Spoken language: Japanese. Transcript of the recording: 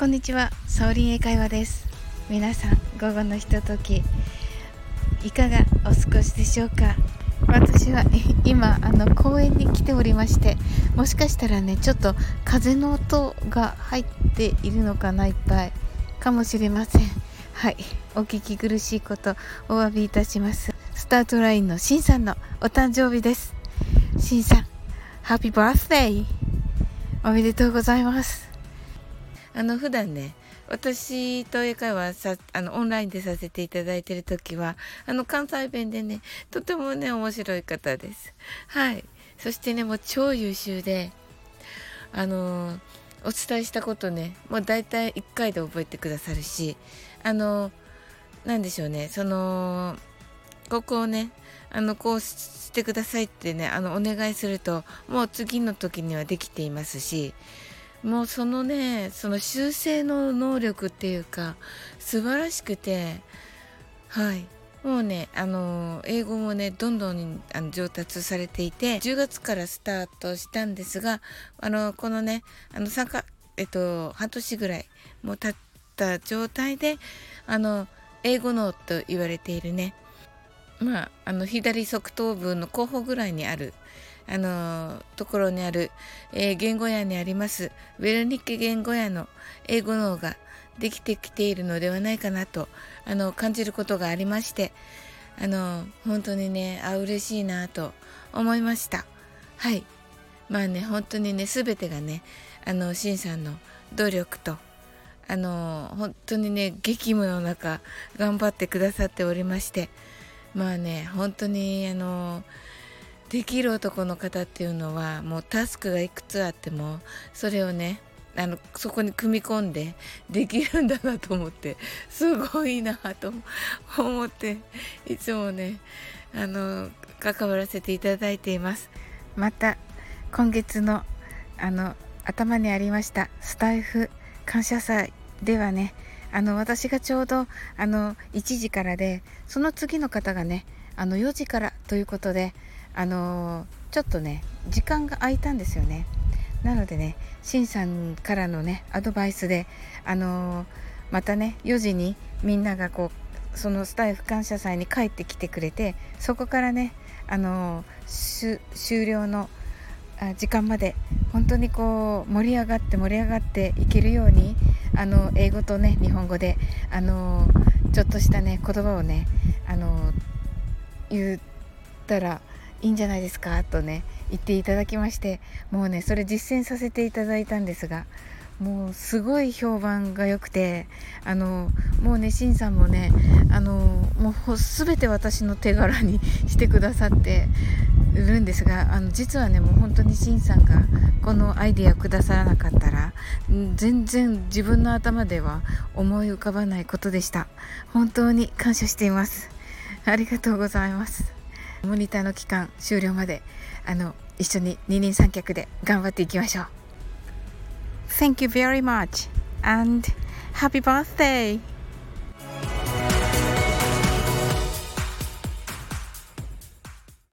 こんにちは、サオリン英会話です。皆さん、午後のひとときいかがお過ごしでしょうか？私は今あの公園に来ておりましてもしかしたらねちょっと風の音が入っているのかないっぱい。かもしれません。はい。お聞き苦しいことお詫びいたします。スタートラインのしんさんのお誕生日です。しんさんハッピーバースデー。おめでとうございます。あの普段ね私と英会話さあのオンラインでさせていただいている時はあの関西弁でねとてもね面白い方です。はい。そしてねもう超優秀であのお伝えしたことねもう大体1回で覚えてくださるしあの何でしょうねそのここをねあのこうしてくださいってねあのお願いするともう次の時にはできていますしもうそのねその修正の能力っていうか素晴らしくてはい。もうねあの英語もねどんどんあの上達されていて10月からスタートしたんですがあのこのねあの参加えっと半年ぐらいもう経った状態であの英語脳と言われているね。まああの左側頭部の後方ぐらいにあるあのところにある、えー、言語屋にありますウェルニッケ言語屋の英語脳ができてきているのではないかなとあの感じることがありましてあの本当にねあ嬉しいなと思いました。はい。まあね本当にね全てがねあのシンさんの努力とあの本当にね激務の中頑張ってくださっておりましてまあね本当にあのできる男の方っていうのはもうタスクがいくつあってもそれをねあのそこに組み込んでできるんだなと思ってすごいなと思っていつもねあの関わらせていただいています。また今月のあの頭にありましたスタイフ感謝祭ではねあの私がちょうどあの1時からでその次の方がねあの4時からということであのちょっとね時間が空いたんですよね。なのでねしんさんからのねアドバイスであのまたね4時にみんながこうそのスタイフ感謝祭に帰ってきてくれてそこからねあの終了の時間まで本当にこう盛り上がって盛り上がっていけるようにあの英語とね日本語であのちょっとしたね言葉をねあの言ったらいいんじゃないですか？とね言っていただきましてもうねそれ実践させていただいたんですがもうすごい評判が良くてあのもうねしんさんもねあのもう全て私の手柄にしてくださってるんですがあの実はねもう本当にしんさんがこのアイディアくださらなかったら全然自分の頭では思い浮かばないことでした。本当に感謝しています。ありがとうございます。モニターの期間終了まであの一緒に二人三脚で頑張っていきましょう Thank you very much and happy birthday!